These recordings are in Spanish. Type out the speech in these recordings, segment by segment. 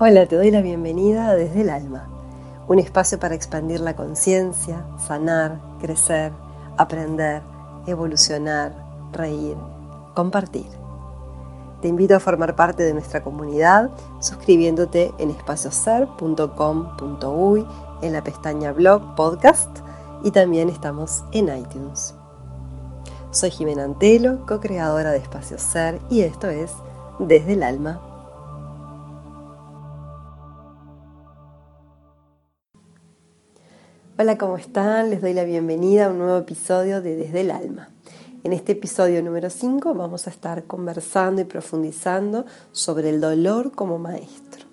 Hola, te doy la bienvenida desde el alma, un espacio para expandir la conciencia, sanar, crecer, aprender, evolucionar, reír, compartir. Te invito a formar parte de nuestra comunidad suscribiéndote en espacioser.com.uy en la pestaña blog podcast y también estamos en iTunes. Soy Jimena Antelo, co-creadora de Espacio Ser y esto es Desde el Alma. Hola, ¿cómo están? Les doy la bienvenida a un nuevo episodio de Desde el Alma. En este episodio número 5 vamos a estar conversando y profundizando sobre el dolor como maestro.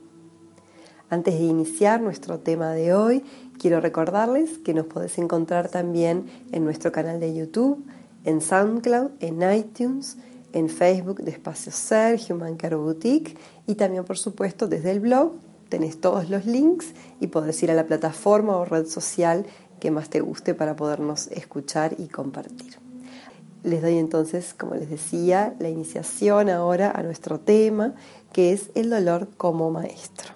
Antes de iniciar nuestro tema de hoy, quiero recordarles que nos podés encontrar también en nuestro canal de YouTube, en SoundCloud, en iTunes, en Facebook de Espacio Ser, Human Care Boutique y también por supuesto desde el blog tenés todos los links y podés ir a la plataforma o red social que más te guste para podernos escuchar y compartir. Les doy entonces, como les decía, la iniciación ahora a nuestro tema, que es el dolor como maestro.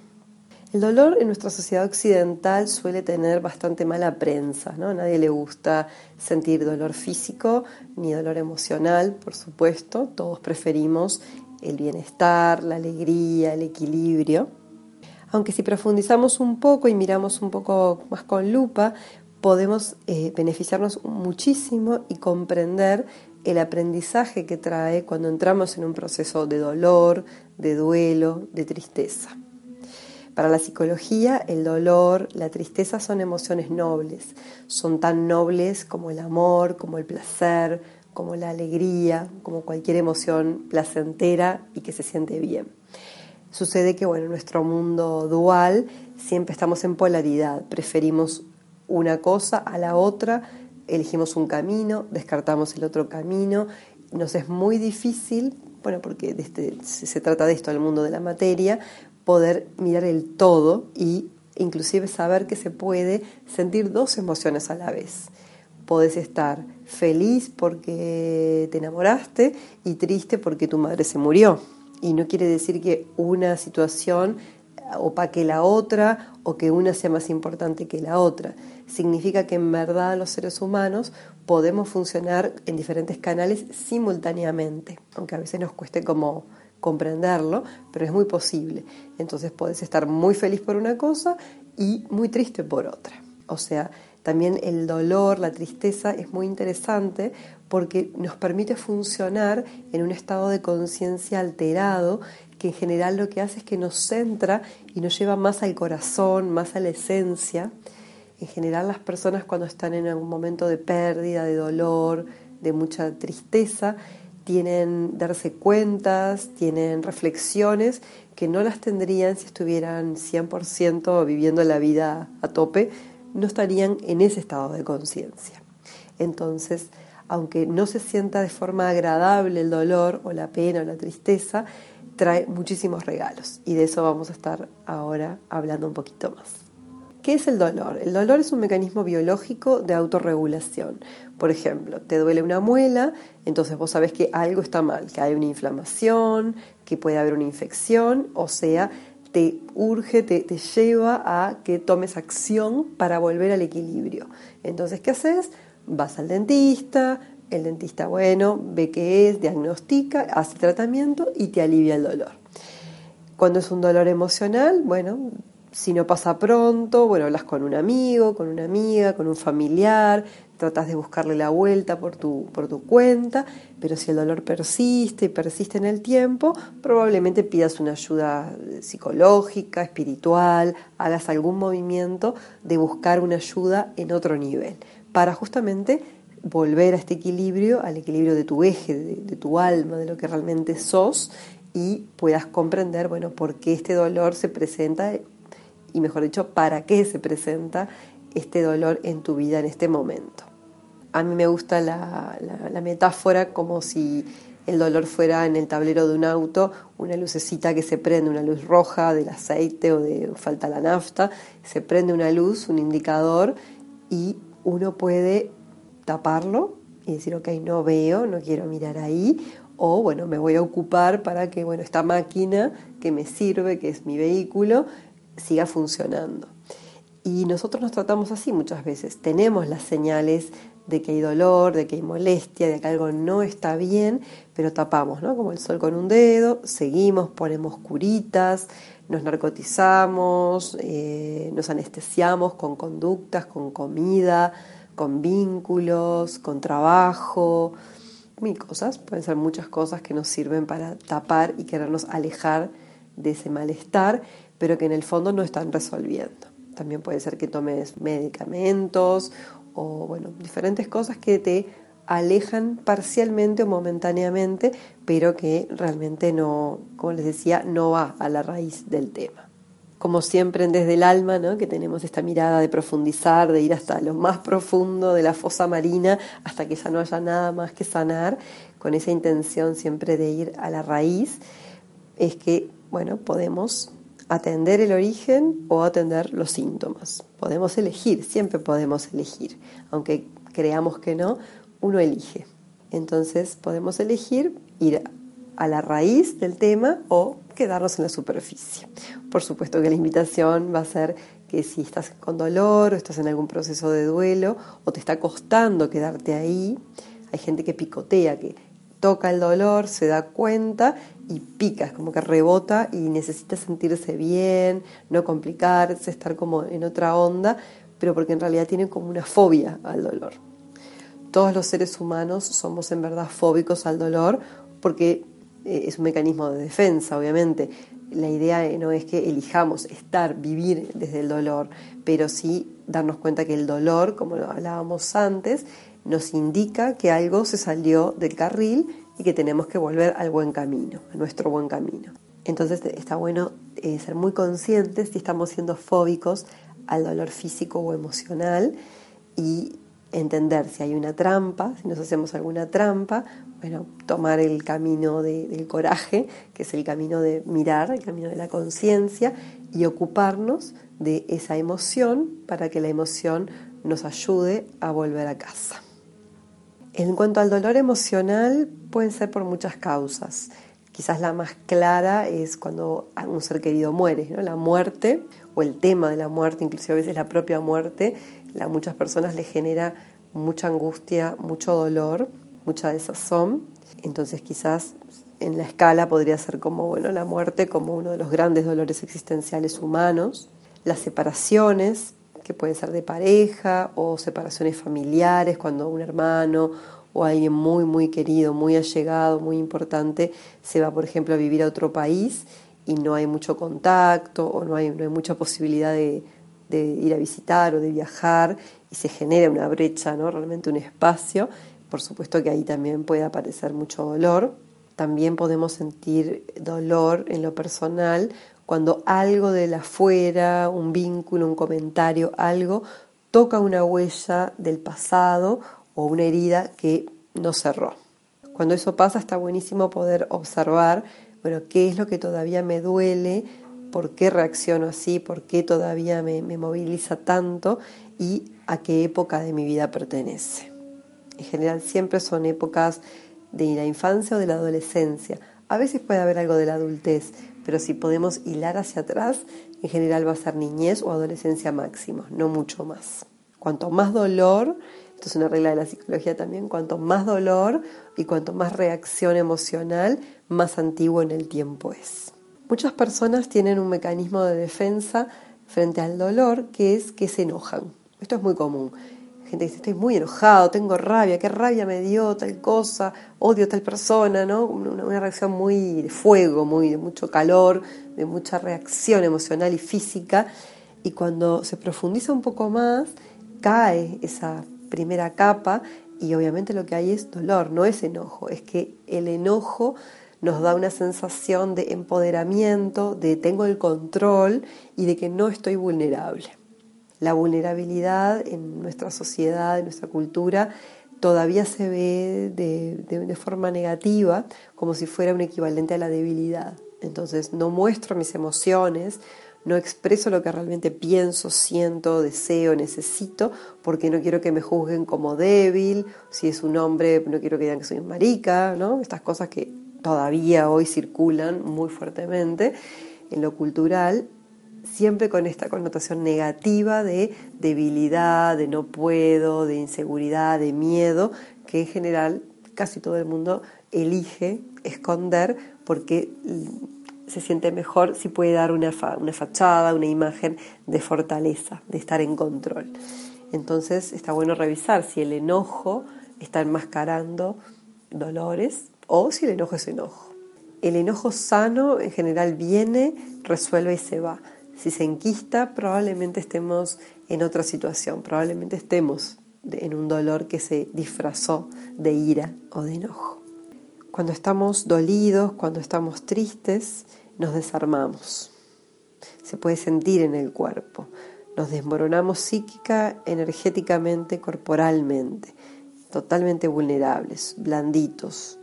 El dolor en nuestra sociedad occidental suele tener bastante mala prensa, ¿no? A nadie le gusta sentir dolor físico ni dolor emocional, por supuesto. Todos preferimos el bienestar, la alegría, el equilibrio aunque si profundizamos un poco y miramos un poco más con lupa, podemos eh, beneficiarnos muchísimo y comprender el aprendizaje que trae cuando entramos en un proceso de dolor, de duelo, de tristeza. Para la psicología, el dolor, la tristeza son emociones nobles, son tan nobles como el amor, como el placer, como la alegría, como cualquier emoción placentera y que se siente bien. Sucede que, bueno, en nuestro mundo dual siempre estamos en polaridad, preferimos una cosa a la otra, elegimos un camino, descartamos el otro camino, nos es muy difícil, bueno, porque este, se trata de esto, el mundo de la materia, poder mirar el todo y inclusive saber que se puede sentir dos emociones a la vez. Podés estar feliz porque te enamoraste y triste porque tu madre se murió y no quiere decir que una situación opaque la otra o que una sea más importante que la otra. Significa que en verdad los seres humanos podemos funcionar en diferentes canales simultáneamente, aunque a veces nos cueste como comprenderlo, pero es muy posible. Entonces puedes estar muy feliz por una cosa y muy triste por otra. O sea, también el dolor, la tristeza es muy interesante porque nos permite funcionar en un estado de conciencia alterado que en general lo que hace es que nos centra y nos lleva más al corazón, más a la esencia. En general las personas cuando están en algún momento de pérdida, de dolor, de mucha tristeza, tienen darse cuentas, tienen reflexiones que no las tendrían si estuvieran 100% viviendo la vida a tope, no estarían en ese estado de conciencia. Entonces, aunque no se sienta de forma agradable el dolor o la pena o la tristeza, trae muchísimos regalos y de eso vamos a estar ahora hablando un poquito más. ¿Qué es el dolor? El dolor es un mecanismo biológico de autorregulación. Por ejemplo, te duele una muela, entonces vos sabés que algo está mal, que hay una inflamación, que puede haber una infección, o sea, te urge, te, te lleva a que tomes acción para volver al equilibrio. Entonces, ¿qué haces? vas al dentista, el dentista, bueno, ve qué es, diagnostica, hace tratamiento y te alivia el dolor. Cuando es un dolor emocional, bueno, si no pasa pronto, bueno, hablas con un amigo, con una amiga, con un familiar, tratas de buscarle la vuelta por tu, por tu cuenta, pero si el dolor persiste y persiste en el tiempo, probablemente pidas una ayuda psicológica, espiritual, hagas algún movimiento de buscar una ayuda en otro nivel para justamente volver a este equilibrio, al equilibrio de tu eje, de, tu alma, de lo que realmente sos y puedas comprender, bueno, por qué este dolor se presenta y mejor dicho, para qué se presenta este dolor en tu vida en este momento. A mí me gusta la, metáfora como si el dolor fuera en el tablero de un auto una lucecita que se prende, una luz roja del aceite o de falta la nafta, se prende una luz, un indicador y uno puede taparlo y decir, ok, no veo, no quiero mirar ahí, o bueno, me voy a ocupar para que bueno, esta máquina que me sirve, que es mi vehículo, siga funcionando. Y nosotros nos tratamos así muchas veces. Tenemos las señales de que hay dolor, de que hay molestia, de que algo no está bien, pero tapamos, ¿no? Como el sol con un dedo, seguimos, ponemos curitas, nos narcotizamos, eh, nos anestesiamos con conductas, con comida, con vínculos, con trabajo, mil cosas, pueden ser muchas cosas que nos sirven para tapar y querernos alejar de ese malestar, pero que en el fondo no están resolviendo. También puede ser que tomes medicamentos o bueno, diferentes cosas que te alejan parcialmente o momentáneamente, pero que realmente no, como les decía, no va a la raíz del tema. Como siempre desde el alma, ¿no? que tenemos esta mirada de profundizar, de ir hasta lo más profundo de la fosa marina, hasta que ya no haya nada más que sanar, con esa intención siempre de ir a la raíz, es que, bueno, podemos atender el origen o atender los síntomas. Podemos elegir, siempre podemos elegir, aunque creamos que no, uno elige. Entonces podemos elegir ir a la raíz del tema o quedarnos en la superficie. Por supuesto que la invitación va a ser que si estás con dolor o estás en algún proceso de duelo o te está costando quedarte ahí, hay gente que picotea, que toca el dolor, se da cuenta y pica, es como que rebota y necesita sentirse bien, no complicarse, estar como en otra onda, pero porque en realidad tiene como una fobia al dolor. Todos los seres humanos somos en verdad fóbicos al dolor porque eh, es un mecanismo de defensa, obviamente. La idea no es que elijamos estar, vivir desde el dolor, pero sí darnos cuenta que el dolor, como lo hablábamos antes, nos indica que algo se salió del carril y que tenemos que volver al buen camino, a nuestro buen camino. Entonces está bueno eh, ser muy conscientes si estamos siendo fóbicos al dolor físico o emocional y entender si hay una trampa, si nos hacemos alguna trampa, bueno, tomar el camino del coraje, que es el camino de mirar, el camino de la conciencia, y ocuparnos de esa emoción para que la emoción nos ayude a volver a casa. En cuanto al dolor emocional, pueden ser por muchas causas. Quizás la más clara es cuando un ser querido muere, ¿no? la muerte o el tema de la muerte, inclusive a veces la propia muerte, a muchas personas les genera mucha angustia, mucho dolor, mucha desazón. Entonces quizás en la escala podría ser como bueno, la muerte como uno de los grandes dolores existenciales humanos, las separaciones, que pueden ser de pareja o separaciones familiares, cuando un hermano o alguien muy, muy querido, muy allegado, muy importante, se va, por ejemplo, a vivir a otro país y no hay mucho contacto o no hay, no hay mucha posibilidad de, de, ir a visitar o de viajar y se genera una brecha, ¿no? realmente un espacio. Por supuesto que ahí también puede aparecer mucho dolor. También podemos sentir dolor en lo personal cuando algo de la afuera, un vínculo, un comentario, algo, toca una huella del pasado o una herida que no cerró. Cuando eso pasa está buenísimo poder observar, bueno, qué es lo que todavía me duele, por qué reacciono así, por qué todavía me, me moviliza tanto y a qué época de mi vida pertenece. En general siempre son épocas de la infancia o de la adolescencia. A veces puede haber algo de la adultez, pero si podemos hilar hacia atrás, en general va a ser niñez o adolescencia máximo, no mucho más. Cuanto más dolor, esto es una regla de la psicología también, cuanto más dolor y cuanto más reacción emocional, más antiguo en el tiempo es. Muchas personas tienen un mecanismo de defensa frente al dolor que es que se enojan. Esto es muy común gente dice, estoy muy enojado, tengo rabia, qué rabia me dio tal cosa, odio tal persona, ¿no? Una, reacción muy de fuego, muy de mucho calor, de mucha reacción emocional y física. Y cuando se profundiza un poco más, cae esa primera capa y obviamente lo que hay es dolor, no es enojo, es que el enojo nos da una sensación de empoderamiento, de tengo el control y de que no estoy vulnerable la vulnerabilidad en nuestra sociedad, en nuestra cultura, todavía se ve de, forma negativa, como si fuera un equivalente a la debilidad. Entonces no muestro mis emociones, no expreso lo que realmente pienso, siento, deseo, necesito, porque no quiero que me juzguen como débil, si es un hombre no quiero que digan que soy un marica, ¿no? Estas cosas que todavía hoy circulan muy fuertemente en lo cultural, siempre con esta connotación negativa de debilidad, de no puedo, de inseguridad, de miedo, que en general casi todo el mundo elige esconder porque se siente mejor si puede dar una, una fachada, una imagen de fortaleza, de estar en control. Entonces está bueno revisar si el enojo está enmascarando dolores o si el enojo es enojo. El enojo sano en general viene, resuelve y se va. Si se enquista, probablemente estemos en otra situación, probablemente estemos en un dolor que se disfrazó de ira o de enojo. Cuando estamos dolidos, cuando estamos tristes, nos desarmamos. Se puede sentir en el cuerpo. Nos desmoronamos psíquica, energéticamente, corporalmente, totalmente vulnerables, blanditos.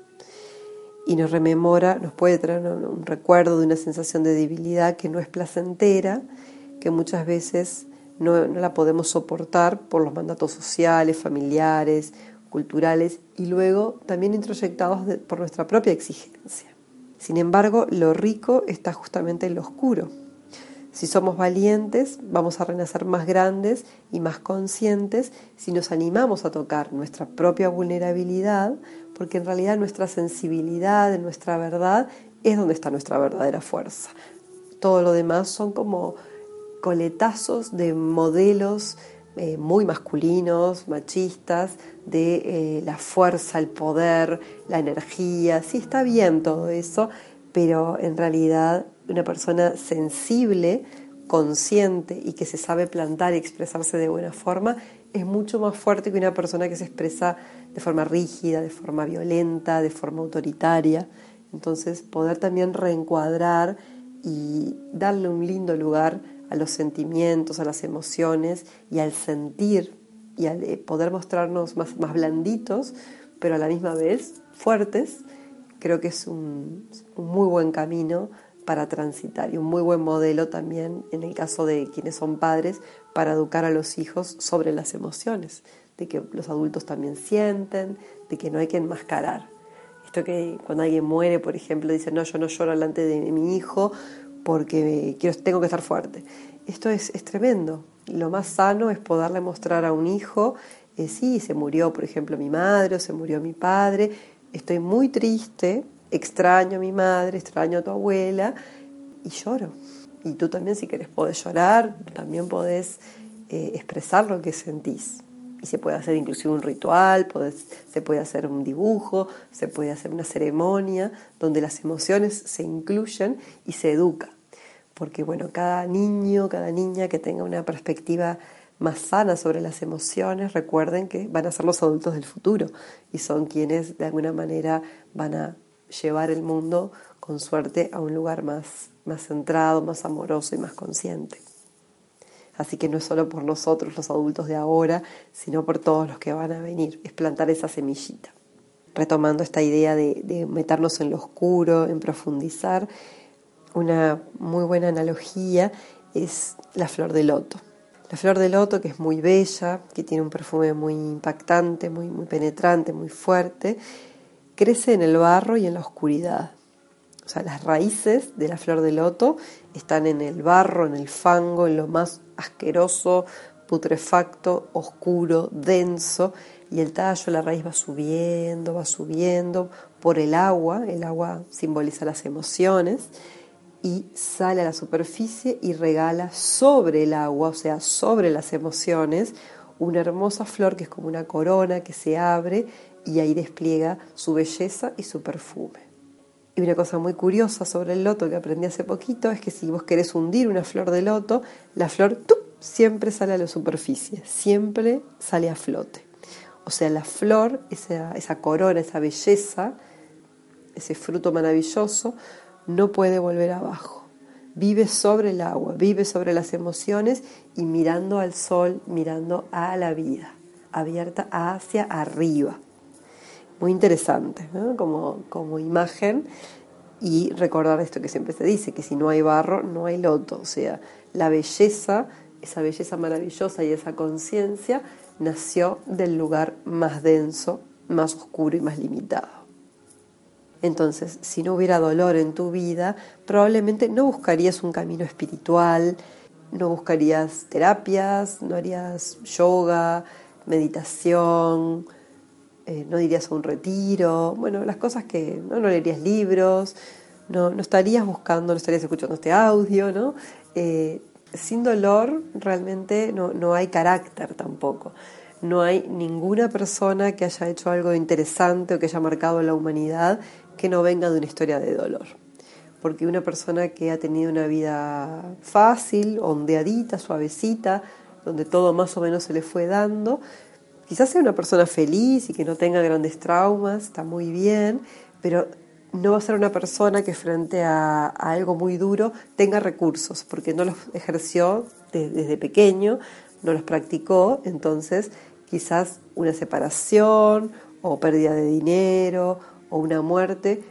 Y nos rememora, nos puede traer un recuerdo de una sensación de debilidad que no es placentera, que muchas veces no, la podemos soportar por los mandatos sociales, familiares culturales y luego también introyectados por nuestra propia exigencia. Sin embargo, lo rico está justamente en lo oscuro. Si somos valientes, vamos a renacer más grandes y más conscientes si nos animamos a tocar nuestra propia vulnerabilidad, porque en realidad nuestra sensibilidad, nuestra verdad, es donde está nuestra verdadera fuerza. Todo lo demás son como coletazos de modelos eh, muy masculinos, machistas, de eh, la fuerza, el poder, la energía. Sí, está bien todo eso, pero en realidad una persona sensible, consciente y que se sabe plantar y expresarse de buena forma es mucho más fuerte que una persona que se expresa de forma rígida, de forma violenta, de forma autoritaria. Entonces, poder también reencuadrar y darle un lindo lugar a los sentimientos, a las emociones y al sentir y al eh, poder mostrarnos más, blanditos, pero a la misma vez fuertes, creo que es un muy buen camino para transitar y un muy buen modelo también en el caso de quienes son padres para educar a los hijos sobre las emociones, de que los adultos también sienten, de que no hay que enmascarar. Esto que cuando alguien muere, por ejemplo, dice, no, yo no lloro delante de mi hijo porque quiero, tengo que estar fuerte. Esto es, tremendo. Lo más sano es poderle mostrar a un hijo, eh, sí, se murió, por ejemplo, mi madre o se murió mi padre, estoy muy triste, extraño a mi madre, extraño a tu abuela y lloro. Y tú también si quieres podés llorar, también podés eh, expresar lo que sentís. Y se puede hacer inclusive un ritual, se puede hacer un dibujo, se puede hacer una ceremonia donde las emociones se incluyen y se educa porque bueno, cada niño, cada niña que tenga una perspectiva más sana sobre las emociones, recuerden que van a ser los adultos del futuro y son quienes de alguna manera van a llevar el mundo con suerte a un lugar más, más centrado, más amoroso y más consciente. Así que no es solo por nosotros los adultos de ahora, sino por todos los que van a venir, es plantar esa semillita. Retomando esta idea de, meternos en lo oscuro, en profundizar, una muy buena analogía es la flor de loto. La flor de loto, que es muy bella, que tiene un perfume muy impactante, muy penetrante, muy fuerte, crece en el barro y en la oscuridad. O sea, las raíces de la flor de loto están en el barro, en el fango, en lo más asqueroso, putrefacto, oscuro, denso, y el tallo, la raíz va subiendo, va subiendo por el agua, el agua simboliza las emociones, y sale a la superficie y regala sobre el agua, o sea, sobre las emociones, una hermosa flor que es como una corona que se abre y ahí despliega su belleza y su perfume. Y una cosa muy curiosa sobre el loto que aprendí hace poquito es que si vos querés hundir una flor de loto, la flor siempre sale a la superficie, siempre sale a flote. O sea, la flor, esa, esa corona, esa belleza, ese fruto maravilloso, no puede volver abajo. Vive sobre el agua, vive sobre las emociones y mirando al sol, mirando a la vida, abierta hacia arriba. Muy interesante como, como imagen y recordar esto que siempre se dice, que si no hay barro, no hay loto. O sea, la belleza, esa belleza maravillosa y esa conciencia nació del lugar más denso, más oscuro y más limitado. Entonces, si no hubiera dolor en tu vida, probablemente no buscarías un camino espiritual, no buscarías terapias, no harías yoga, meditación, eh, no irías a un retiro, bueno, las cosas que no, leerías libros, no, no estarías buscando, no estarías escuchando este audio, ¿no? Eh, sin dolor realmente no, no hay carácter tampoco. No hay ninguna persona que haya hecho algo interesante o que haya marcado la humanidad que no venga de una historia de dolor. Porque una persona que ha tenido una vida fácil, ondeadita, suavecita, donde todo más o menos se le fue dando, Quizás sea una persona feliz y que no tenga grandes traumas, está muy bien, pero no va a ser una persona que frente a, algo muy duro tenga recursos, porque no los ejerció desde pequeño, no los practicó, entonces quizás una separación o pérdida de dinero o una muerte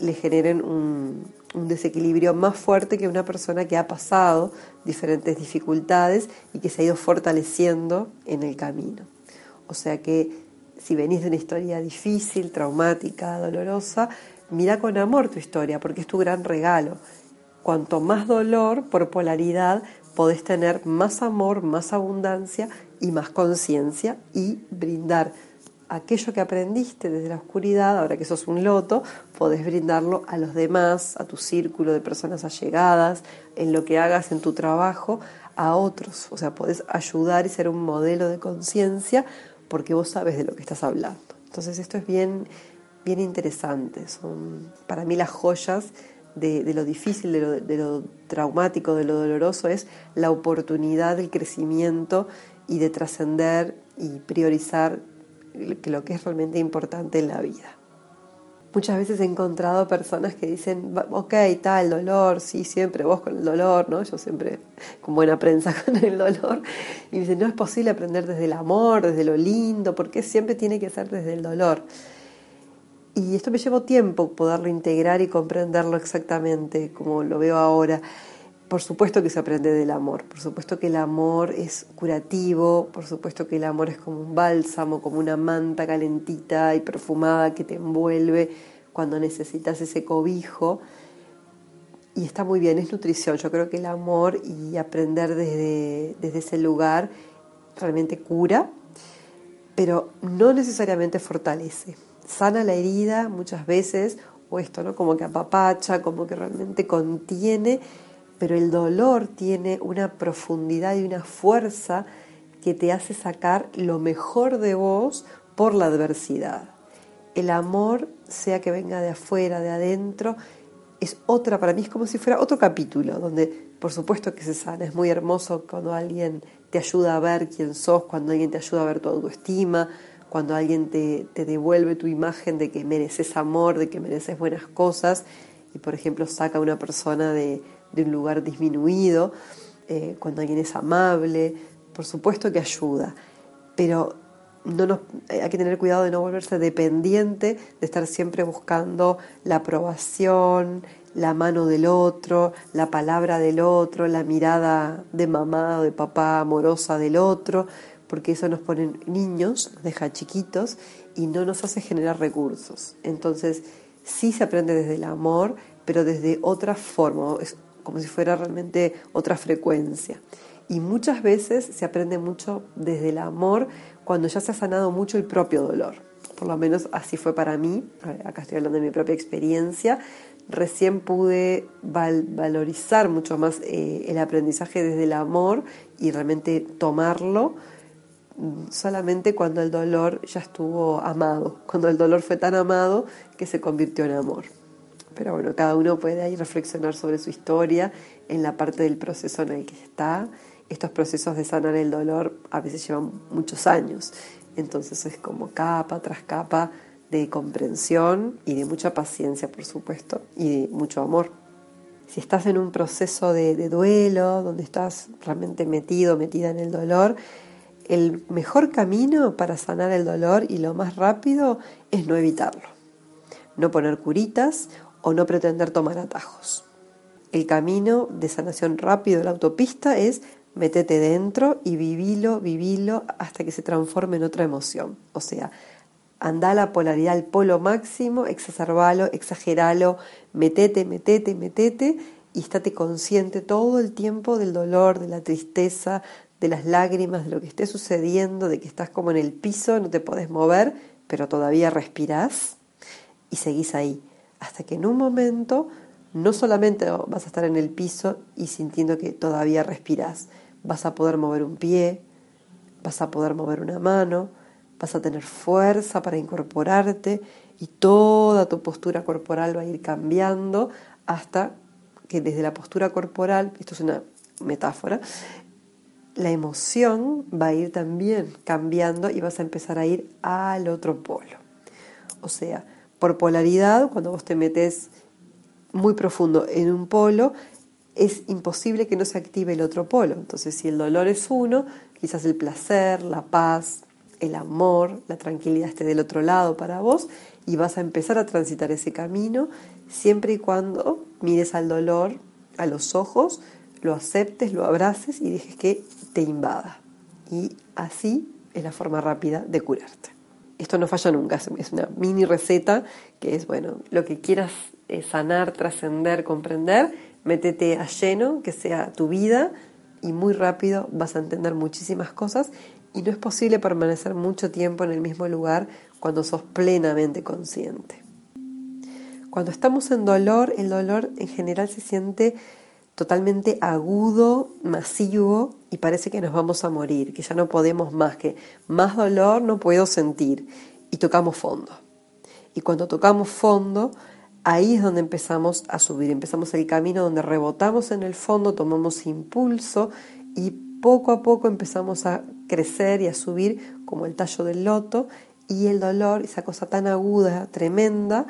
le generen un, desequilibrio más fuerte que una persona que ha pasado diferentes dificultades y que se ha ido fortaleciendo en el camino. O sea que si venís de una historia difícil, traumática, dolorosa, mira con amor tu historia, porque es tu gran regalo. Cuanto más dolor, por polaridad, podés tener más amor, más abundancia y más conciencia y brindar aquello que aprendiste desde la oscuridad, ahora que sos un loto, podés brindarlo a los demás, a tu círculo de personas allegadas, en lo que hagas en tu trabajo, a otros. O sea, podés ayudar y ser un modelo de conciencia porque vos sabes de lo que estás hablando. Entonces esto es bien, bien interesante. Son para mí las joyas de, lo difícil, de lo, de lo, traumático, de lo doloroso, es la oportunidad del crecimiento y de trascender y priorizar lo que es realmente importante en la vida. Muchas veces he encontrado personas que dicen, ok, el dolor, sí, siempre vos con el dolor, ¿no? Yo siempre con buena prensa con el dolor. Y dicen, no es posible aprender desde el amor, desde lo lindo, porque siempre tiene que ser desde el dolor. Y esto me llevó tiempo poderlo integrar y comprenderlo exactamente como lo veo ahora. Por supuesto que se aprende del amor, por supuesto que el amor es curativo, por supuesto que el amor es como un bálsamo, como una manta calentita y perfumada que te envuelve cuando necesitas ese cobijo. Y está muy bien, es nutrición. Yo creo que el amor y aprender desde, desde ese lugar realmente cura, pero no necesariamente fortalece. Sana la herida muchas veces, o esto, ¿no? Como que apapacha, como que realmente contiene pero el dolor tiene una profundidad y una fuerza que te hace sacar lo mejor de vos por la adversidad. El amor, sea que venga de afuera, de adentro, es otra, para mí es como si fuera otro capítulo, donde por supuesto que se sana, es muy hermoso cuando alguien te ayuda a ver quién sos, cuando alguien te ayuda a ver tu autoestima, cuando alguien te, te devuelve tu imagen de que mereces amor, de que mereces buenas cosas, y por ejemplo saca a una persona de, de un lugar disminuido, eh, cuando alguien es amable, por supuesto que ayuda, pero no nos, eh, hay que tener cuidado de no volverse dependiente, de estar siempre buscando la aprobación, la mano del otro, la palabra del otro, la mirada de mamá o de papá amorosa del otro, porque eso nos pone niños, nos deja chiquitos y no nos hace generar recursos. Entonces, sí se aprende desde el amor, pero desde otra forma como si fuera realmente otra frecuencia. Y muchas veces se aprende mucho desde el amor cuando ya se ha sanado mucho el propio dolor. Por lo menos así fue para mí, acá estoy hablando de mi propia experiencia, recién pude valorizar mucho más eh, el aprendizaje desde el amor y realmente tomarlo mm, solamente cuando el dolor ya estuvo amado, cuando el dolor fue tan amado que se convirtió en amor. Pero bueno, cada uno puede ahí reflexionar sobre su historia en la parte del proceso en el que está. Estos procesos de sanar el dolor a veces llevan muchos años, entonces es como capa tras capa de comprensión y de mucha paciencia, por supuesto, y de mucho amor. Si estás en un proceso de, de duelo, donde estás realmente metido, metida en el dolor, el mejor camino para sanar el dolor y lo más rápido es no evitarlo no poner curitas o no pretender tomar atajos. El camino de sanación rápido de la autopista es metete dentro y vivilo, vivilo hasta que se transforme en otra emoción. O sea, anda la polaridad al polo máximo, exacerbalo, exageralo, metete, metete, metete y estate consciente todo el tiempo del dolor, de la tristeza, de las lágrimas, de lo que esté sucediendo, de que estás como en el piso, no te podés mover, pero todavía respirás y seguís ahí. Hasta que en un momento no solamente vas a estar en el piso y sintiendo que todavía respirás, vas a poder mover un pie, vas a poder mover una mano, vas a tener fuerza para incorporarte y toda tu postura corporal va a ir cambiando hasta que desde la postura corporal, esto es una metáfora, la emoción va a ir también cambiando y vas a empezar a ir al otro polo. O sea, por polaridad, cuando vos te metes muy profundo en un polo, es imposible que no se active el otro polo. Entonces, si el dolor es uno, quizás el placer, la paz, el amor, la tranquilidad esté del otro lado para vos y vas a empezar a transitar ese camino siempre y cuando mires al dolor a los ojos, lo aceptes, lo abraces y dejes que te invada. Y así es la forma rápida de curarte. Esto no falla nunca, es una mini receta que es, bueno, lo que quieras eh, sanar, trascender, comprender, métete a lleno, que sea tu vida y muy rápido vas a entender muchísimas cosas y no es posible permanecer mucho tiempo en el mismo lugar cuando sos plenamente consciente. Cuando estamos en dolor, el dolor en general se siente totalmente agudo, masivo y parece que nos vamos a morir, que ya no podemos más, que más dolor no puedo sentir. Y tocamos fondo. Y cuando tocamos fondo, ahí es donde empezamos a subir, empezamos el camino donde rebotamos en el fondo, tomamos impulso y poco a poco empezamos a crecer y a subir como el tallo del loto. Y el dolor, esa cosa tan aguda, tremenda,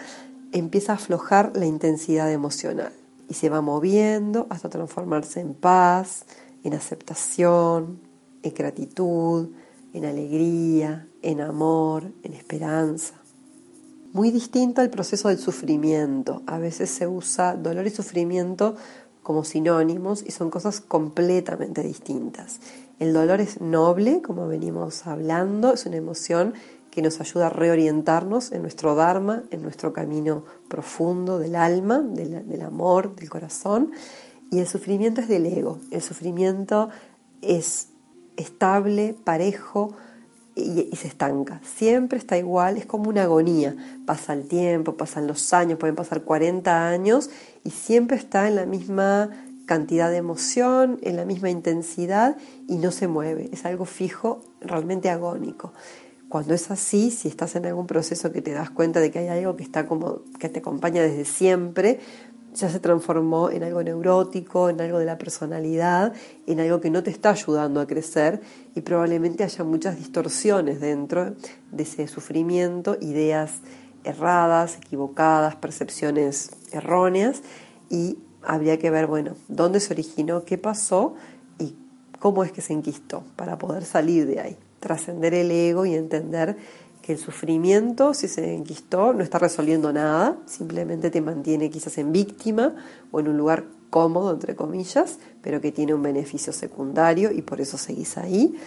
empieza a aflojar la intensidad emocional y se va moviendo hasta transformarse en paz, en aceptación, en gratitud, en alegría, en amor, en esperanza. Muy distinto al proceso del sufrimiento. A veces se usa dolor y sufrimiento como sinónimos y son cosas completamente distintas. El dolor es noble, como venimos hablando, es una emoción que nos ayuda a reorientarnos en nuestro Dharma, en nuestro camino profundo del alma, del, amor, del corazón. Y el sufrimiento es del ego. El sufrimiento es estable, parejo y, se estanca. Siempre está igual, es como una agonía. Pasa el tiempo, pasan los años, pueden pasar 40 años y siempre está en la misma cantidad de emoción, en la misma intensidad y no se mueve. Es algo fijo, realmente agónico. Cuando es así, si estás en algún proceso que te das cuenta de que hay algo que está como que te acompaña desde siempre, ya se transformó en algo neurótico, en algo de la personalidad, en algo que no te está ayudando a crecer y probablemente haya muchas distorsiones dentro de ese sufrimiento, ideas erradas, equivocadas, percepciones erróneas y habría que ver, bueno, dónde se originó, qué pasó y cómo es que se enquistó para poder salir de ahí trascender el ego y entender que el sufrimiento, si se enquistó, no está resolviendo nada, simplemente te mantiene quizás en víctima o en un lugar cómodo, entre comillas, pero que tiene un beneficio secundario y por eso seguís ahí.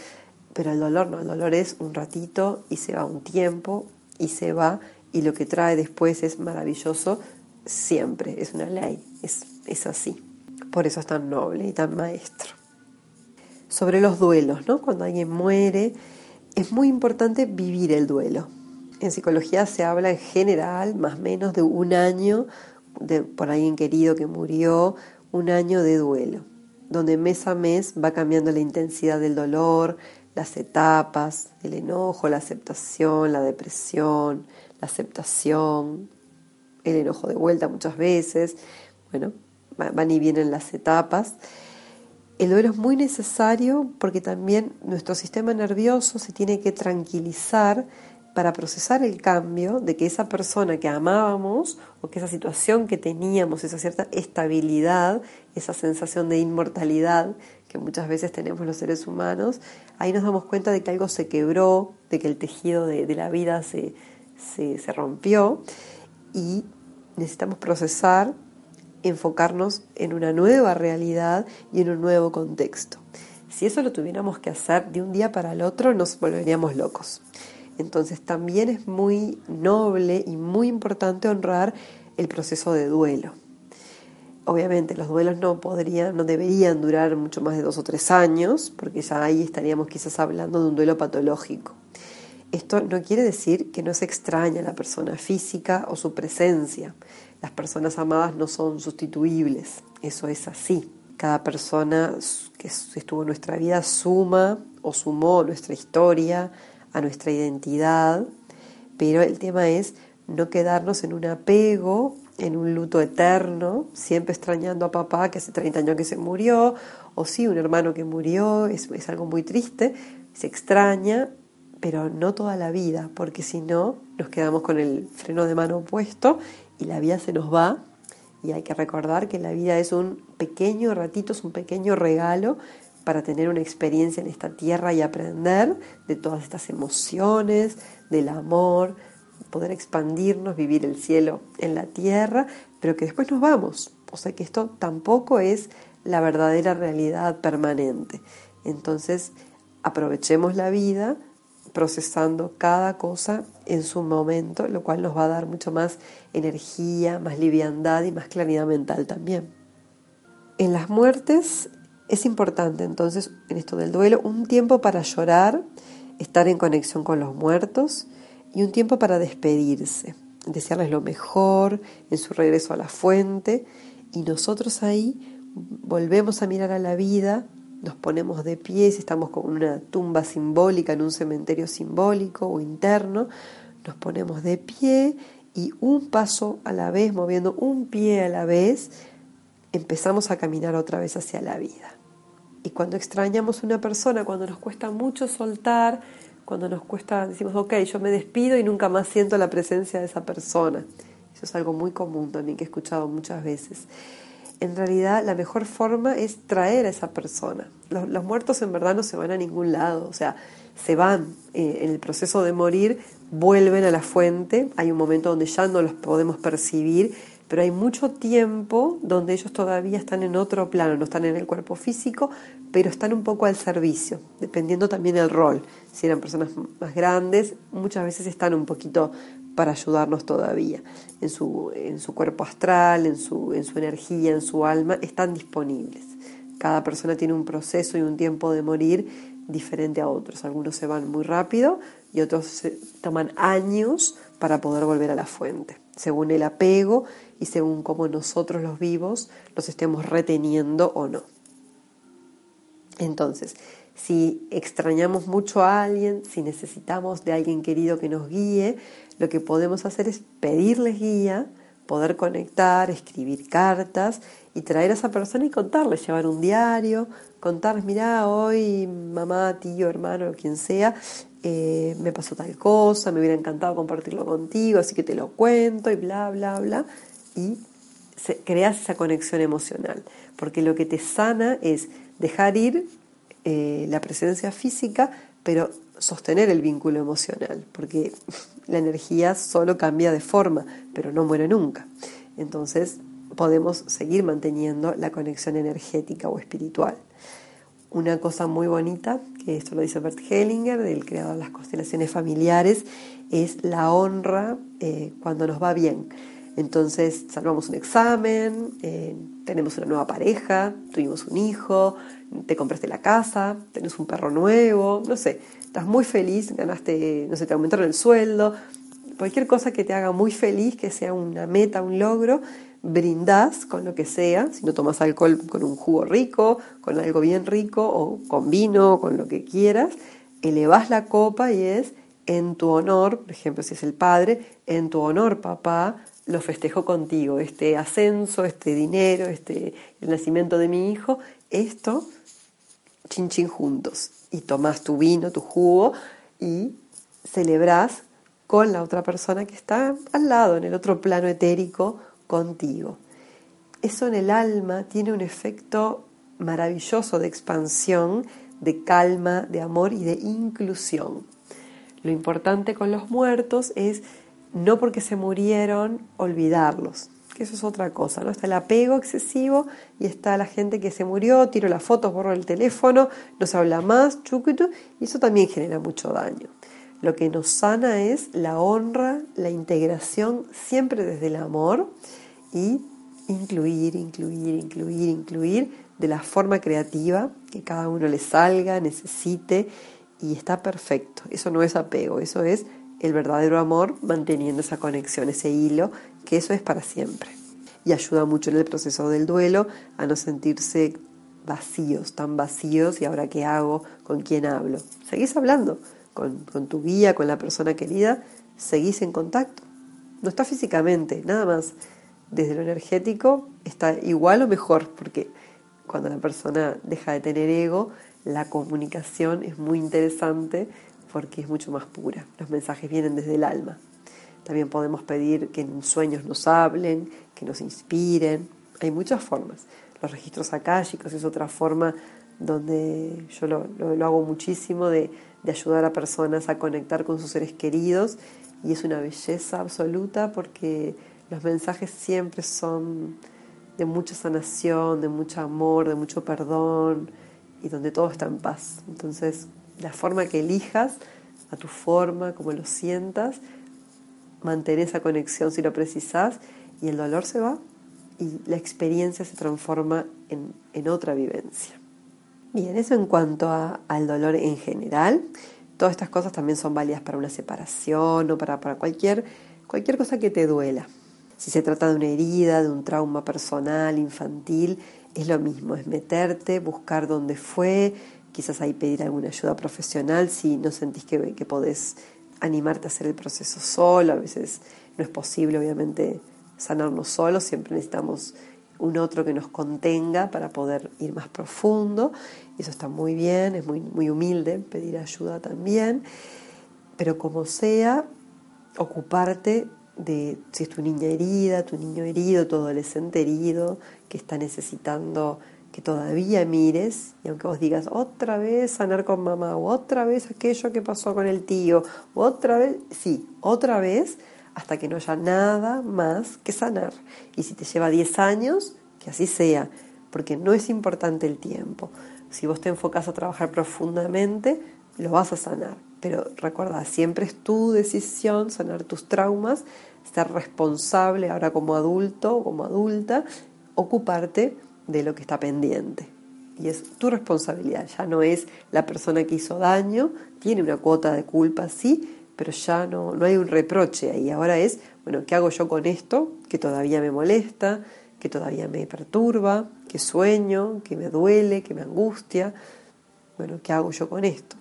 Pero el dolor no, el dolor es un ratito y se va un tiempo y se va y lo que trae después es maravilloso siempre, es una ley, es, es así. Por eso es tan noble y tan maestro sobre los duelos, ¿no? Cuando alguien muere, es muy importante vivir el duelo. En psicología se habla en general más o menos de un año de, por alguien querido que murió, un año de duelo, donde mes a mes va cambiando la intensidad del dolor, las etapas, el enojo, la aceptación, la depresión, la aceptación, el enojo de vuelta muchas veces, bueno, van y vienen las etapas. El duelo es muy necesario porque también nuestro sistema nervioso se tiene que tranquilizar para procesar el cambio de que esa persona que amábamos o que esa situación que teníamos, esa cierta estabilidad, esa sensación de inmortalidad que muchas veces tenemos los seres humanos, ahí nos damos cuenta de que algo se quebró, de que el tejido de, la vida se, se, se rompió y necesitamos procesar, enfocarnos en una nueva realidad y en un nuevo contexto. Si eso lo tuviéramos que hacer de un día para el otro, nos volveríamos locos. Entonces también es muy noble y muy importante honrar el proceso de duelo. Obviamente los duelos no podrían, no deberían durar mucho más de dos o tres años, porque ya ahí estaríamos quizás hablando de un duelo patológico. Esto no quiere decir que no se extraña la persona física o su presencia. Las personas amadas no son sustituibles, eso es así. Cada persona que estuvo en nuestra vida suma o sumó nuestra historia, a nuestra identidad, pero el tema es no quedarnos en un apego en un luto eterno, siempre extrañando a papá que hace 30 años que se murió, o sí, un hermano que murió, es, algo muy triste, se extraña, pero no toda la vida, porque si no, nos quedamos con el freno de mano puesto y la vida se nos va. Y hay que recordar que la vida es un pequeño ratito, es un pequeño regalo para tener una experiencia en esta tierra y aprender de todas estas emociones, del amor, poder expandirnos, vivir el cielo en la tierra, pero que después nos vamos. O sea que esto tampoco es la verdadera realidad permanente. Entonces, aprovechemos la vida procesando cada cosa en su momento, lo cual nos va a dar mucho más energía, más liviandad y más claridad mental también. En las muertes es importante entonces, en esto del duelo, un tiempo para llorar, estar en conexión con los muertos, y un tiempo para despedirse, desearles lo mejor en su regreso a la fuente y nosotros ahí volvemos a mirar a la vida, nos ponemos de pie, si estamos con una tumba simbólica en un cementerio simbólico o interno, nos ponemos de pie y un paso a la vez, moviendo un pie a la vez, empezamos a caminar otra vez hacia la vida. Y cuando extrañamos una persona, cuando nos cuesta mucho soltar, cuando nos cuesta, decimos, ok, yo me despido y nunca más siento la presencia de esa persona. Eso es algo muy común también que he escuchado muchas veces. En realidad la mejor forma es traer a esa persona. Los, muertos en verdad no se van a ningún lado, o sea, se van eh, en el proceso de morir, vuelven a la fuente, hay un momento donde ya no los podemos percibir, pero hay mucho tiempo donde ellos todavía están en otro plano, no están en el cuerpo físico, pero están un poco al servicio, dependiendo también del rol. Si eran personas más grandes, muchas veces están un poquito para ayudarnos todavía. En su, en su cuerpo astral, en su, en su energía, en su alma, están disponibles. Cada persona tiene un proceso y un tiempo de morir diferente a otros. Algunos se van muy rápido y otros toman años para poder volver a la fuente, según el apego y según cómo nosotros los vivos los estemos reteniendo o no. Entonces, si extrañamos mucho a alguien, si necesitamos de alguien querido que nos guíe, lo que podemos hacer es pedirles guía, poder conectar, escribir cartas y traer a esa persona y contarles, llevar un diario, contarles, mira, hoy mamá, tío, hermano, quien sea, eh, me pasó tal cosa, me hubiera encantado compartirlo contigo, así que te lo cuento y bla, bla, bla y creas esa conexión emocional, porque lo que te sana es dejar ir eh, la presencia física, pero sostener el vínculo emocional, porque la energía solo cambia de forma, pero no muere nunca. Entonces podemos seguir manteniendo la conexión energética o espiritual. Una cosa muy bonita, que esto lo dice Bert Hellinger, el creador de las constelaciones familiares, es la honra eh, cuando nos va bien. Entonces salvamos un examen, eh, tenemos una nueva pareja, tuvimos un hijo, te compraste la casa, tenés un perro nuevo, no sé, estás muy feliz, ganaste, no sé, te aumentaron el sueldo, cualquier cosa que te haga muy feliz, que sea una meta, un logro, brindás con lo que sea, si no tomas alcohol con un jugo rico, con algo bien rico o con vino, con lo que quieras, elevás la copa y es en tu honor, por ejemplo, si es el padre, en tu honor, papá, lo festejo contigo, este ascenso, este dinero, este, el nacimiento de mi hijo, esto, chin chin juntos. Y tomás tu vino, tu jugo y celebrás con la otra persona que está al lado, en el otro plano etérico, contigo. Eso en el alma tiene un efecto maravilloso de expansión, de calma, de amor y de inclusión. Lo importante con los muertos es no porque se murieron, olvidarlos. Eso es otra cosa, ¿no? Está el apego excesivo y está la gente que se murió, tiro las fotos, borro el teléfono, no se habla más, chucutu, y eso también genera mucho daño. Lo que nos sana es la honra, la integración, siempre desde el amor y incluir, incluir, incluir, incluir de la forma creativa que cada uno le salga, necesite y está perfecto. Eso no es apego, eso es el verdadero amor manteniendo esa conexión, ese hilo, que eso es para siempre. Y ayuda mucho en el proceso del duelo a no sentirse vacíos, tan vacíos y ahora qué hago, con quién hablo. Seguís hablando con, con tu guía, con la persona querida, seguís en contacto. No está físicamente, nada más. Desde lo energético está igual o mejor, porque cuando la persona deja de tener ego, la comunicación es muy interesante porque es mucho más pura. Los mensajes vienen desde el alma. También podemos pedir que en sueños nos hablen, que nos inspiren. Hay muchas formas. Los registros akáshicos es otra forma donde yo lo, hago muchísimo de, de ayudar a personas a conectar con sus seres queridos y es una belleza absoluta porque los mensajes siempre son de mucha sanación, de mucho amor, de mucho perdón y donde todo está en paz. Entonces, la forma que elijas, a tu forma, como lo sientas, mantén esa conexión si lo precisas y el dolor se va y la experiencia se transforma en, otra vivencia. Bien, eso en cuanto al dolor en general. Todas estas cosas también son válidas para una separación o para, para cualquier, cualquier cosa que te duela. Si se trata de una herida, de un trauma personal, infantil, es lo mismo, es meterte, buscar dónde fue, quizás ahí pedir alguna ayuda profesional si no sentís que, que podés animarte a hacer el proceso solo, a veces no es posible obviamente sanarnos solos, siempre necesitamos un otro que nos contenga para poder ir más profundo, eso está muy bien, es muy, muy humilde pedir ayuda también, pero como sea, ocuparte de si es tu niña herida, tu niño herido, tu adolescente herido, que está necesitando que todavía mires y aunque vos digas otra vez sanar con mamá o otra vez aquello que pasó con el tío o otra vez, sí, otra vez hasta que no haya nada más que sanar. Y si te lleva 10 años, que así sea, porque no es importante el tiempo. Si vos te enfocas a trabajar profundamente, lo vas a sanar. Pero recuerda, siempre es tu decisión sanar tus traumas, ser responsable ahora como adulto como adulta, ocuparte de lo que está pendiente. Y es tu responsabilidad, ya no es la persona que hizo daño, tiene una cuota de culpa, sí, pero ya no, no hay un reproche ahí. Ahora es, bueno, ¿qué hago yo con esto que todavía me molesta, que todavía me perturba, que sueño, que me duele, que me angustia? Bueno, ¿qué hago yo con esto?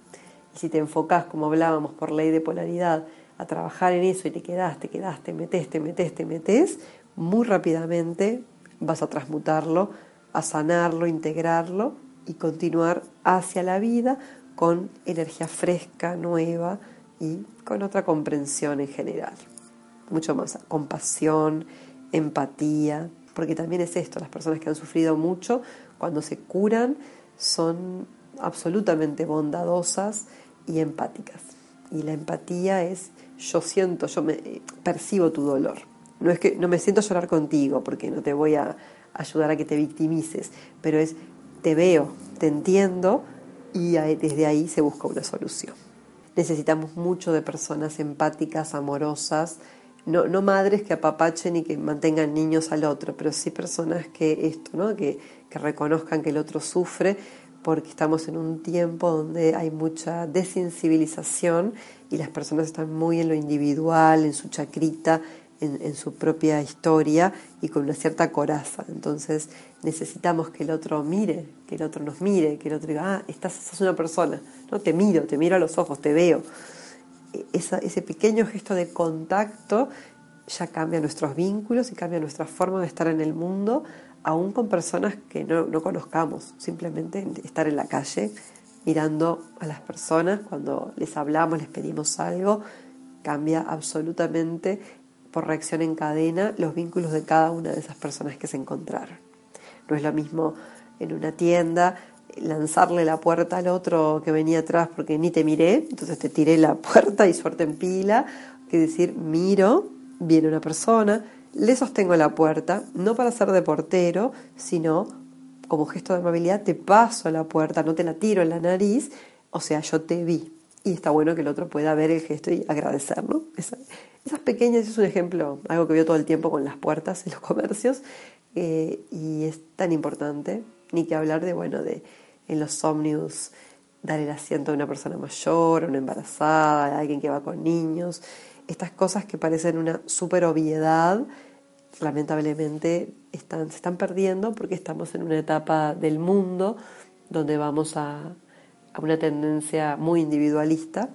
Y si te enfocas, como hablábamos, por ley de polaridad, a trabajar en eso y te quedas, te metes, te metes, te metes, muy rápidamente vas a transmutarlo a sanarlo, integrarlo y continuar hacia la vida con energía fresca, nueva y con otra comprensión en general. Mucho más compasión, empatía, porque también es esto, las personas que han sufrido mucho, cuando se curan, son absolutamente bondadosas y empáticas. Y la empatía es yo siento, yo me percibo tu dolor. No es que no me siento llorar contigo porque no te voy a ayudar a que te victimices, pero es te veo, te entiendo y desde ahí se busca una solución. Necesitamos mucho de personas empáticas, amorosas, no, no madres que apapachen y que mantengan niños al otro, pero sí personas que esto, ¿no? que, que reconozcan que el otro sufre, porque estamos en un tiempo donde hay mucha desensibilización y las personas están muy en lo individual, en su chacrita, en, su propia historia y con una cierta coraza. Entonces necesitamos que el otro mire, que el otro nos mire, que el otro diga, ah, estás, sos una persona, ¿no? te miro, te miro a los ojos, te veo. E, ese pequeño gesto de contacto ya cambia nuestros vínculos y cambia nuestra forma de estar en el mundo, aún con personas que no, no conozcamos, simplemente estar en la calle mirando a las personas, cuando les hablamos, les pedimos algo, cambia absolutamente por reacción en cadena los vínculos de cada una de esas personas que se encontraron. No es lo mismo en una tienda lanzarle la puerta al otro que venía atrás porque ni te miré, entonces te tiré la puerta y suerte en pila, que decir, miro, viene una persona, le sostengo la puerta, no para ser de portero, sino como gesto de amabilidad, te paso la puerta, no te la tiro en la nariz, o sea, yo te vi. Y está bueno que el otro pueda ver el gesto y agradecerlo. esas pequeñas es un ejemplo, algo que veo todo el tiempo con las puertas en los comercios, eh, y es tan importante, ni que hablar de, bueno, de en los ómnibus dar el asiento a una persona mayor, a una embarazada, a alguien que va con niños, estas cosas que parecen una super obviedad, lamentablemente están, se están perdiendo porque estamos en una etapa del mundo donde vamos a, a una tendencia muy individualista,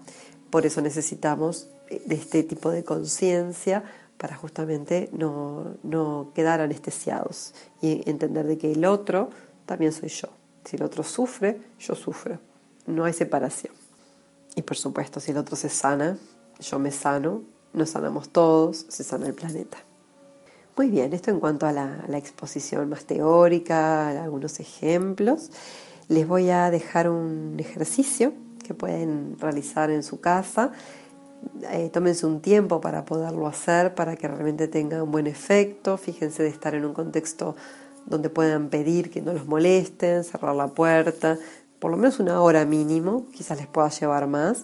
por eso necesitamos de este tipo de conciencia para justamente no, no quedar anestesiados y entender de que el otro también soy yo. Si el otro sufre, yo sufro. No hay separación. Y por supuesto, si el otro se sana, yo me sano, nos sanamos todos, se sana el planeta. Muy bien, esto en cuanto a la, exposición más teórica, algunos ejemplos. Les voy a dejar un ejercicio que pueden realizar en su casa. Eh, tómense un tiempo para poderlo hacer, para que realmente tenga un buen efecto. Fíjense de estar en un contexto donde puedan pedir que no los molesten, cerrar la puerta, por lo menos una hora mínimo, quizás les pueda llevar más.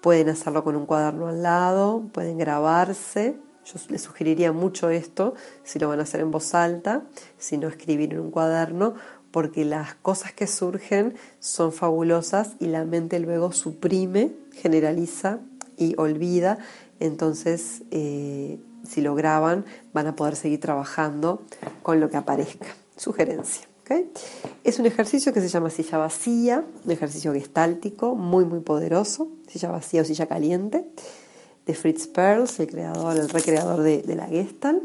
Pueden hacerlo con un cuaderno al lado, pueden grabarse yo les sugeriría mucho esto, si lo van a hacer en voz alta, si no escribir en un cuaderno, porque las cosas que surgen son fabulosas y la mente luego suprime, generaliza y olvida. Entonces, eh, si lo graban, van a poder seguir trabajando con lo que aparezca. Sugerencia. Es un ejercicio que se llama silla vacía, un ejercicio gestáltico muy, muy poderoso, silla vacía o silla caliente de Fritz Perls, el creador, el recreador de, la Gestalt.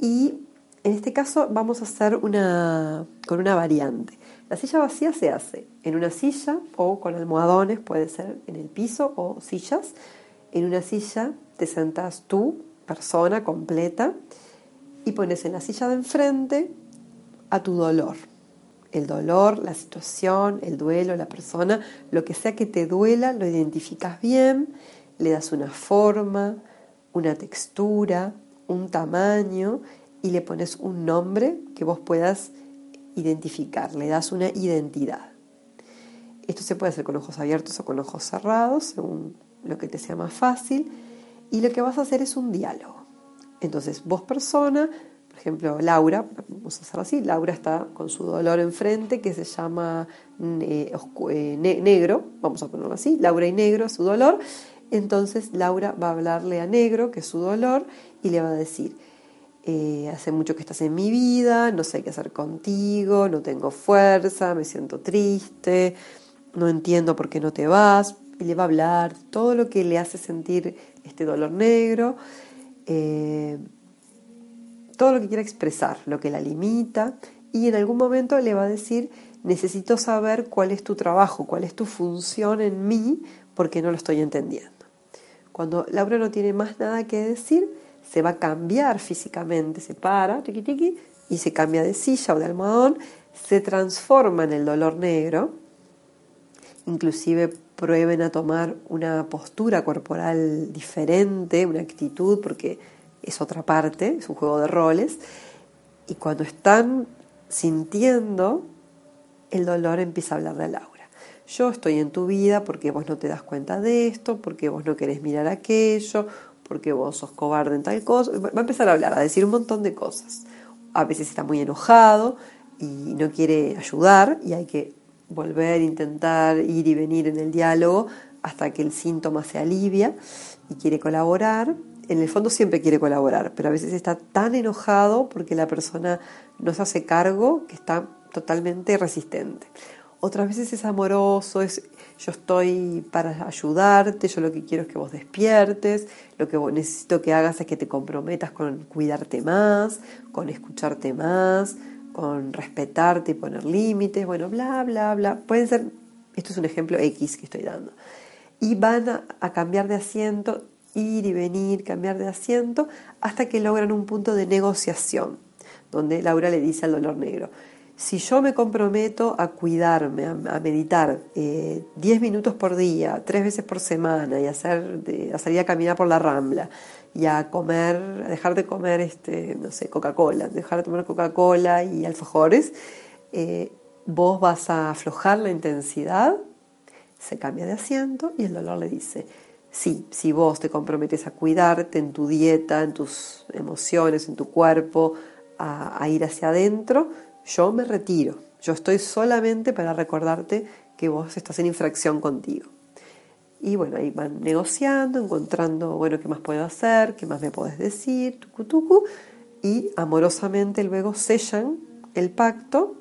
Y en este caso vamos a hacer una, con una variante. La silla vacía se hace en una silla o con almohadones, puede ser en el piso o sillas. En una silla te sentas tú, persona completa, y pones en la silla de enfrente a tu dolor. El dolor, la situación, el duelo, la persona, lo que sea que te duela, lo identificas bien le das una forma, una textura, un tamaño y le pones un nombre que vos puedas identificar, le das una identidad. Esto se puede hacer con ojos abiertos o con ojos cerrados, según lo que te sea más fácil, y lo que vas a hacer es un diálogo. Entonces, vos persona, por ejemplo, Laura, vamos a hacerlo así, Laura está con su dolor enfrente que se llama eh, eh, negro, vamos a ponerlo así, Laura y negro, su dolor, entonces Laura va a hablarle a Negro, que es su dolor, y le va a decir, eh, hace mucho que estás en mi vida, no sé qué hacer contigo, no tengo fuerza, me siento triste, no entiendo por qué no te vas, y le va a hablar todo lo que le hace sentir este dolor negro, eh, todo lo que quiera expresar, lo que la limita, y en algún momento le va a decir, necesito saber cuál es tu trabajo, cuál es tu función en mí, porque no lo estoy entendiendo. Cuando Laura no tiene más nada que decir, se va a cambiar físicamente, se para, tiqui, y se cambia de silla o de almohadón, se transforma en el dolor negro, inclusive prueben a tomar una postura corporal diferente, una actitud, porque es otra parte, es un juego de roles, y cuando están sintiendo, el dolor empieza a hablar de Laura. Yo estoy en tu vida porque vos no te das cuenta de esto, porque vos no querés mirar aquello, porque vos sos cobarde en tal cosa. Va a empezar a hablar, a decir un montón de cosas. A veces está muy enojado y no quiere ayudar y hay que volver, intentar ir y venir en el diálogo hasta que el síntoma se alivia y quiere colaborar. En el fondo siempre quiere colaborar, pero a veces está tan enojado porque la persona no se hace cargo que está totalmente resistente otras veces es amoroso, es yo estoy para ayudarte, yo lo que quiero es que vos despiertes, lo que necesito que hagas es que te comprometas con cuidarte más, con escucharte más, con respetarte y poner límites, bueno, bla, bla, bla. Pueden ser, esto es un ejemplo X que estoy dando. Y van a, cambiar de asiento, ir y venir, cambiar de asiento, hasta que logran un punto de negociación, donde Laura le dice al dolor negro, si yo me comprometo a cuidarme, a, meditar 10 eh, minutos por día, tres veces por semana y hacer, a salir a caminar por la rambla y a comer, a dejar de comer, este, no sé, Coca-Cola, dejar de tomar Coca-Cola y alfajores, eh, vos vas a aflojar la intensidad, se cambia de asiento y el dolor le dice, sí, si vos te comprometes a cuidarte en tu dieta, en tus emociones, en tu cuerpo, a ir hacia adentro, yo me retiro, yo estoy solamente para recordarte que vos estás en infracción contigo. Y bueno, ahí van negociando, encontrando, bueno, qué más puedo hacer, qué más me podés decir, tucu tucu, y amorosamente luego sellan el pacto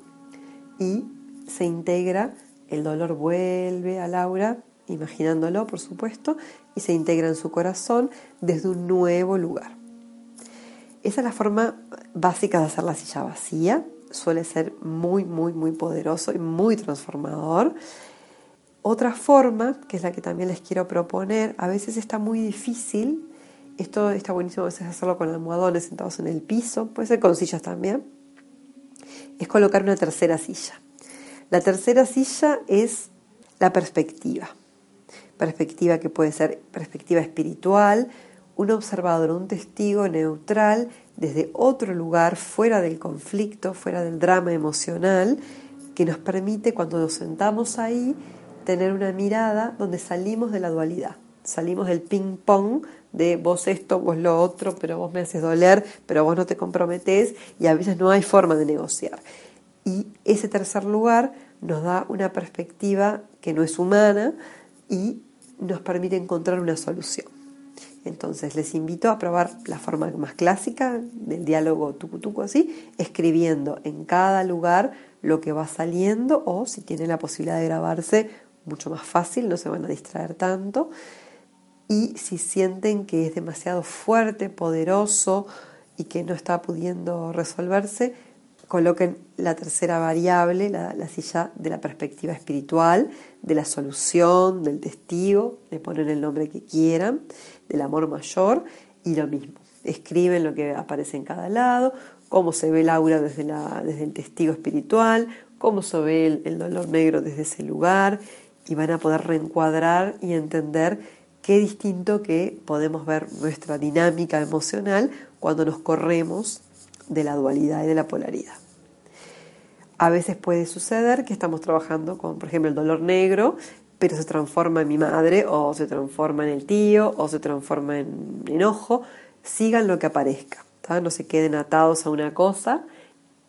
y se integra, el dolor vuelve a Laura, imaginándolo por supuesto, y se integra en su corazón desde un nuevo lugar. Esa es la forma básica de hacer la silla vacía, suele ser muy, muy, muy poderoso y muy transformador. Otra forma, que es la que también les quiero proponer, a veces está muy difícil, esto está buenísimo a veces hacerlo con almohadones sentados en el piso, puede ser con sillas también, es colocar una tercera silla. La tercera silla es la perspectiva, perspectiva que puede ser perspectiva espiritual, un observador, un testigo neutral desde otro lugar, fuera del conflicto, fuera del drama emocional, que nos permite cuando nos sentamos ahí tener una mirada donde salimos de la dualidad, salimos del ping pong de vos esto, vos lo otro, pero vos me haces doler, pero vos no te comprometés y a veces no hay forma de negociar. Y ese tercer lugar nos da una perspectiva que no es humana y nos permite encontrar una solución. Entonces les invito a probar la forma más clásica del diálogo tucu así, escribiendo en cada lugar lo que va saliendo o si tienen la posibilidad de grabarse, mucho más fácil, no se van a distraer tanto. Y si sienten que es demasiado fuerte, poderoso y que no está pudiendo resolverse, coloquen la tercera variable, la, silla de la perspectiva espiritual, de la solución, del testigo, le ponen el nombre que quieran, del amor mayor y lo mismo. Escriben lo que aparece en cada lado, cómo se ve el aura desde, el testigo espiritual, cómo se ve el dolor negro desde ese lugar y van a poder reencuadrar y entender qué distinto que podemos ver nuestra dinámica emocional cuando nos corremos de la dualidad y de la polaridad. A veces puede suceder que estamos trabajando con, por ejemplo, el dolor negro, pero se transforma en mi madre, o se transforma en el tío, o se transforma en enojo. Sigan lo que aparezca, no se queden atados a una cosa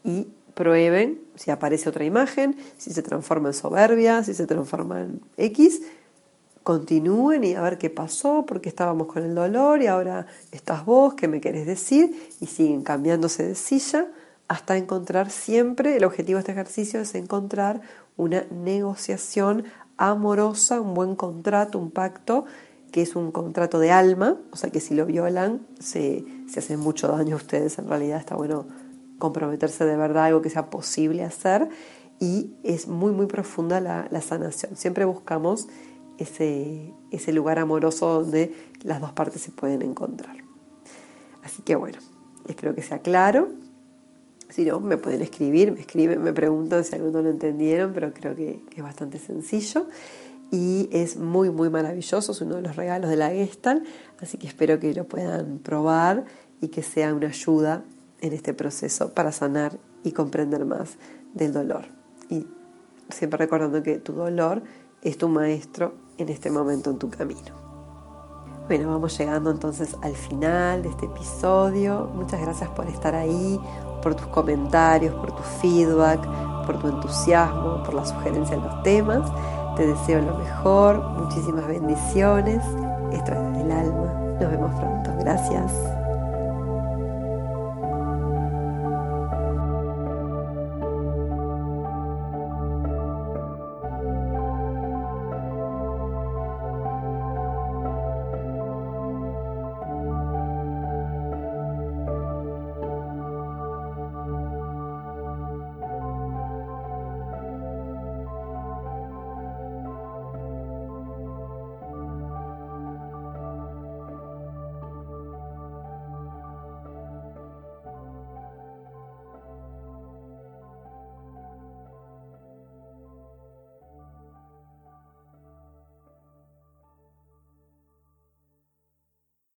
y prueben si aparece otra imagen, si se transforma en soberbia, si se transforma en X, continúen y a ver qué pasó, porque estábamos con el dolor y ahora estás vos, qué me querés decir, y siguen cambiándose de silla hasta encontrar siempre, el objetivo de este ejercicio es encontrar una negociación amorosa, un buen contrato, un pacto, que es un contrato de alma, o sea que si lo violan se, se hacen mucho daño a ustedes, en realidad está bueno comprometerse de verdad, algo que sea posible hacer, y es muy, muy profunda la, la sanación. Siempre buscamos ese, ese lugar amoroso donde las dos partes se pueden encontrar. Así que bueno, espero que sea claro. Si no, me pueden escribir, me escriben, me preguntan si alguno lo entendieron, pero creo que, es bastante sencillo y es muy, muy maravilloso. Es uno de los regalos de la Gestalt, así que espero que lo puedan probar y que sea una ayuda en este proceso para sanar y comprender más del dolor. Y siempre recordando que tu dolor es tu maestro en este momento en tu camino. Bueno, vamos llegando entonces al final de este episodio. Muchas gracias por estar ahí, por tus comentarios, por tu feedback, por tu entusiasmo, por la sugerencia de los temas. Te deseo lo mejor, muchísimas bendiciones. Esto es del alma. Nos vemos pronto. Gracias.